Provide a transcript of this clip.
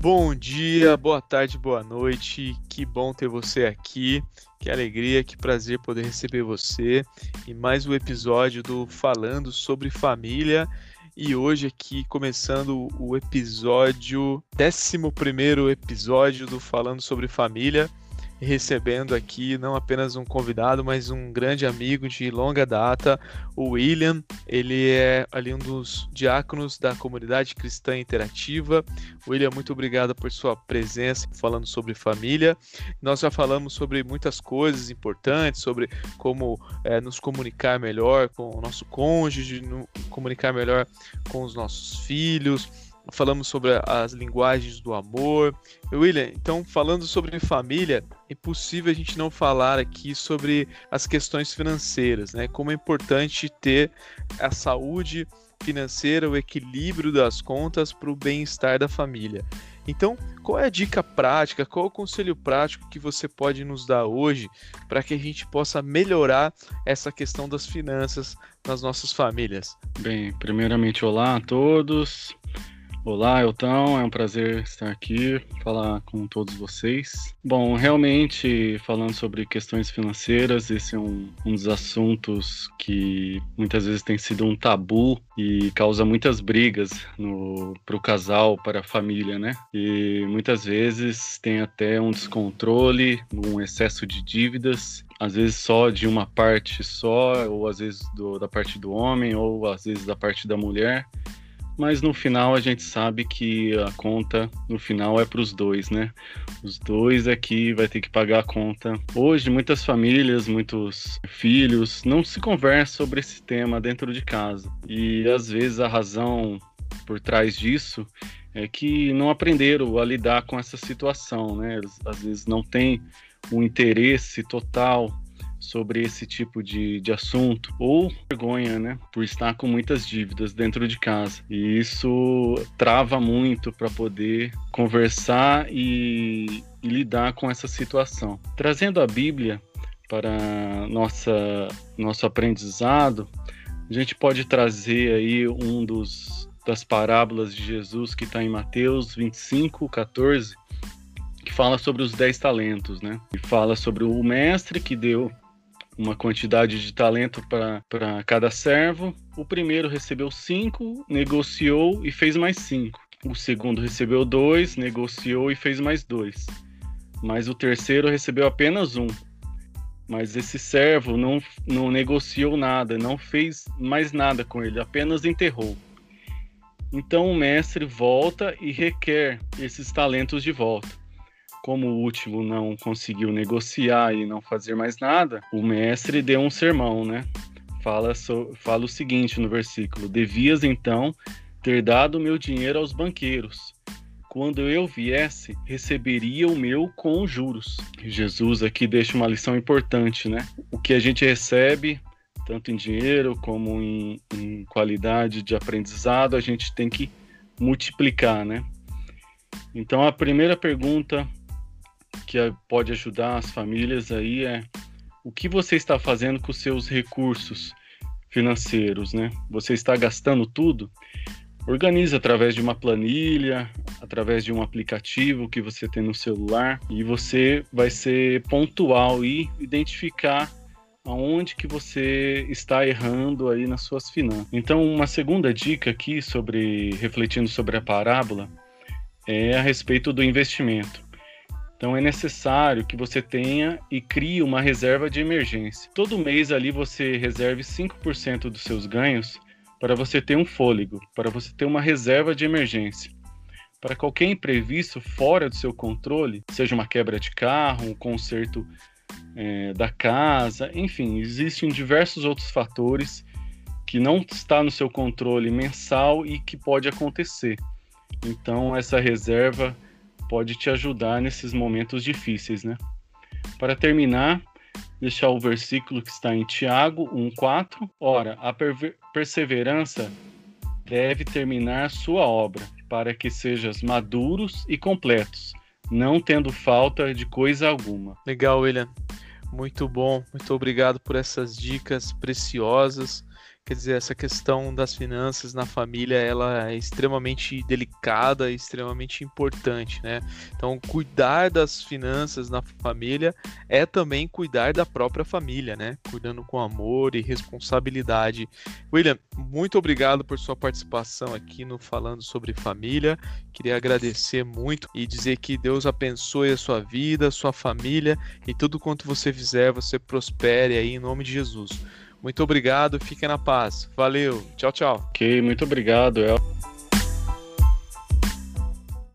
Bom dia, boa tarde, boa noite. Que bom ter você aqui. Que alegria, que prazer poder receber você em mais um episódio do Falando sobre Família. E hoje aqui começando o episódio, 11 primeiro episódio do Falando sobre Família recebendo aqui não apenas um convidado, mas um grande amigo de longa data, o William. Ele é ali um dos diáconos da comunidade cristã interativa. William, muito obrigado por sua presença falando sobre família. Nós já falamos sobre muitas coisas importantes, sobre como é, nos comunicar melhor com o nosso cônjuge, no, comunicar melhor com os nossos filhos falamos sobre as linguagens do amor. William, então falando sobre família, é impossível a gente não falar aqui sobre as questões financeiras, né? Como é importante ter a saúde financeira, o equilíbrio das contas para o bem-estar da família. Então, qual é a dica prática, qual é o conselho prático que você pode nos dar hoje para que a gente possa melhorar essa questão das finanças nas nossas famílias? Bem, primeiramente, olá a todos. Olá, Elton, é um prazer estar aqui, falar com todos vocês. Bom, realmente, falando sobre questões financeiras, esse é um, um dos assuntos que muitas vezes tem sido um tabu e causa muitas brigas para o casal, para a família, né? E muitas vezes tem até um descontrole, um excesso de dívidas às vezes só de uma parte só, ou às vezes do, da parte do homem, ou às vezes da parte da mulher mas no final a gente sabe que a conta no final é para os dois, né? Os dois aqui vai ter que pagar a conta. Hoje muitas famílias, muitos filhos não se conversam sobre esse tema dentro de casa e às vezes a razão por trás disso é que não aprenderam a lidar com essa situação, né? Às vezes não têm um interesse total sobre esse tipo de, de assunto, ou vergonha, né, por estar com muitas dívidas dentro de casa. E isso trava muito para poder conversar e, e lidar com essa situação. Trazendo a Bíblia para nossa, nosso aprendizado, a gente pode trazer aí um dos das parábolas de Jesus que está em Mateus 25, 14, que fala sobre os dez talentos, né? E fala sobre o mestre que deu uma quantidade de talento para cada servo. O primeiro recebeu cinco, negociou e fez mais cinco. O segundo recebeu dois, negociou e fez mais dois. Mas o terceiro recebeu apenas um. Mas esse servo não, não negociou nada, não fez mais nada com ele, apenas enterrou. Então o mestre volta e requer esses talentos de volta como o último não conseguiu negociar e não fazer mais nada, o mestre deu um sermão, né? Fala, so, fala o seguinte no versículo: Devias então ter dado meu dinheiro aos banqueiros. Quando eu viesse, receberia o meu com juros. Jesus aqui deixa uma lição importante, né? O que a gente recebe, tanto em dinheiro como em, em qualidade de aprendizado, a gente tem que multiplicar, né? Então a primeira pergunta que pode ajudar as famílias aí é o que você está fazendo com os seus recursos financeiros, né? Você está gastando tudo? Organize através de uma planilha, através de um aplicativo que você tem no celular e você vai ser pontual e identificar aonde que você está errando aí nas suas finanças. Então, uma segunda dica aqui sobre refletindo sobre a parábola é a respeito do investimento. Então é necessário que você tenha e crie uma reserva de emergência. Todo mês ali você reserve 5% dos seus ganhos para você ter um fôlego, para você ter uma reserva de emergência. Para qualquer imprevisto fora do seu controle, seja uma quebra de carro, um conserto é, da casa, enfim, existem diversos outros fatores que não está no seu controle mensal e que pode acontecer. Então essa reserva pode te ajudar nesses momentos difíceis, né? Para terminar, deixar o versículo que está em Tiago 1:4. Ora, a perseverança deve terminar sua obra, para que sejas maduros e completos, não tendo falta de coisa alguma. Legal, William. Muito bom. Muito obrigado por essas dicas preciosas Quer dizer, essa questão das finanças na família, ela é extremamente delicada, extremamente importante, né? Então, cuidar das finanças na família é também cuidar da própria família, né? Cuidando com amor e responsabilidade. William, muito obrigado por sua participação aqui no Falando sobre Família. Queria agradecer muito e dizer que Deus abençoe a sua vida, a sua família e tudo quanto você fizer, você prospere aí em nome de Jesus. Muito obrigado, fiquem na paz. Valeu, tchau, tchau. Ok, muito obrigado, El.